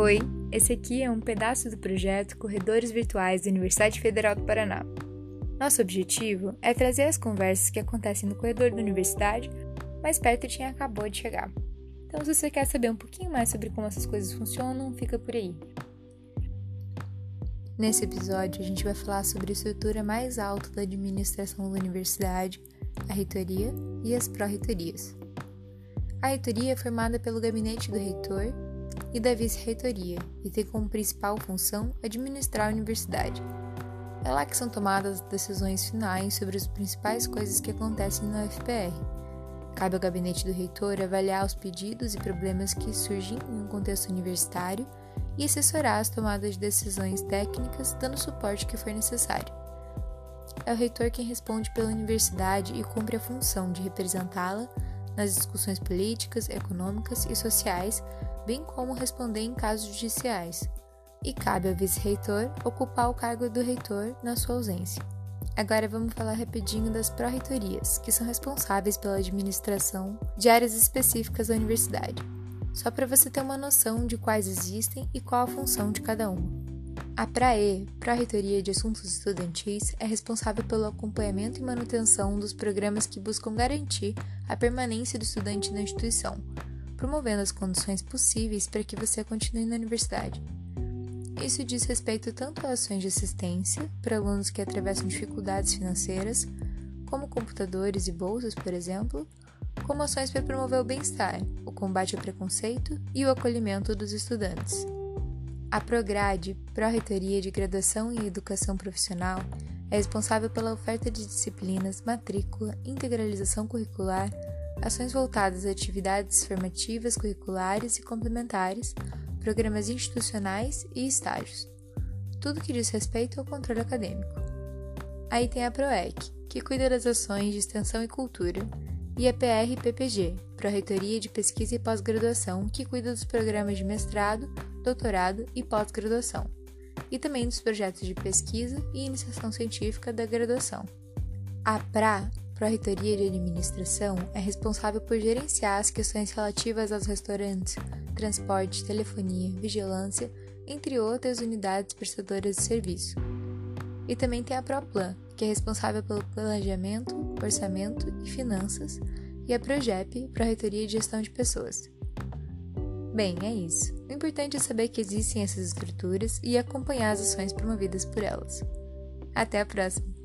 Oi, esse aqui é um pedaço do projeto Corredores Virtuais da Universidade Federal do Paraná. Nosso objetivo é trazer as conversas que acontecem no corredor da universidade mais perto de quem acabou de chegar. Então, se você quer saber um pouquinho mais sobre como essas coisas funcionam, fica por aí. Nesse episódio, a gente vai falar sobre a estrutura mais alta da administração da universidade, a reitoria e as pró-reitorias. A reitoria é formada pelo gabinete do reitor e da vice-reitoria e tem como principal função administrar a universidade. É lá que são tomadas as decisões finais sobre as principais coisas que acontecem na UFPR. Cabe ao gabinete do reitor avaliar os pedidos e problemas que surgem em um contexto universitário e assessorar as tomadas de decisões técnicas, dando o suporte que for necessário. É o reitor quem responde pela universidade e cumpre a função de representá-la nas discussões políticas, econômicas e sociais, bem como responder em casos judiciais. E cabe ao vice-reitor ocupar o cargo do reitor na sua ausência. Agora vamos falar rapidinho das pró-reitorias, que são responsáveis pela administração de áreas específicas da universidade. Só para você ter uma noção de quais existem e qual a função de cada uma. A PRAE, Pró-Reitoria de Assuntos Estudantis, é responsável pelo acompanhamento e manutenção dos programas que buscam garantir a permanência do estudante na instituição, promovendo as condições possíveis para que você continue na universidade. Isso diz respeito tanto a ações de assistência para alunos que atravessam dificuldades financeiras, como computadores e bolsas, por exemplo, como ações para promover o bem-estar, o combate ao preconceito e o acolhimento dos estudantes. A Prograde, Pró-Reitoria de Graduação em Educação Profissional, é responsável pela oferta de disciplinas, matrícula, integralização curricular, ações voltadas a atividades formativas curriculares e complementares, programas institucionais e estágios. Tudo que diz respeito ao controle acadêmico. Aí tem a PROEC, que cuida das ações de extensão e cultura, e a PR-PPG, Pró-Reitoria de Pesquisa e Pós-Graduação, que cuida dos programas de mestrado, doutorado e pós-graduação, e também dos projetos de pesquisa e iniciação científica da graduação. A PRA, Pró-Reitoria de Administração, é responsável por gerenciar as questões relativas aos restaurantes, transporte, telefonia, vigilância, entre outras unidades prestadoras de serviço. E também tem a PROPLAN, que é responsável pelo planejamento, orçamento e finanças, e a PROGEP, Pró-Reitoria de Gestão de Pessoas. Bem, é isso. O importante é saber que existem essas estruturas e acompanhar as ações promovidas por elas. Até a próxima!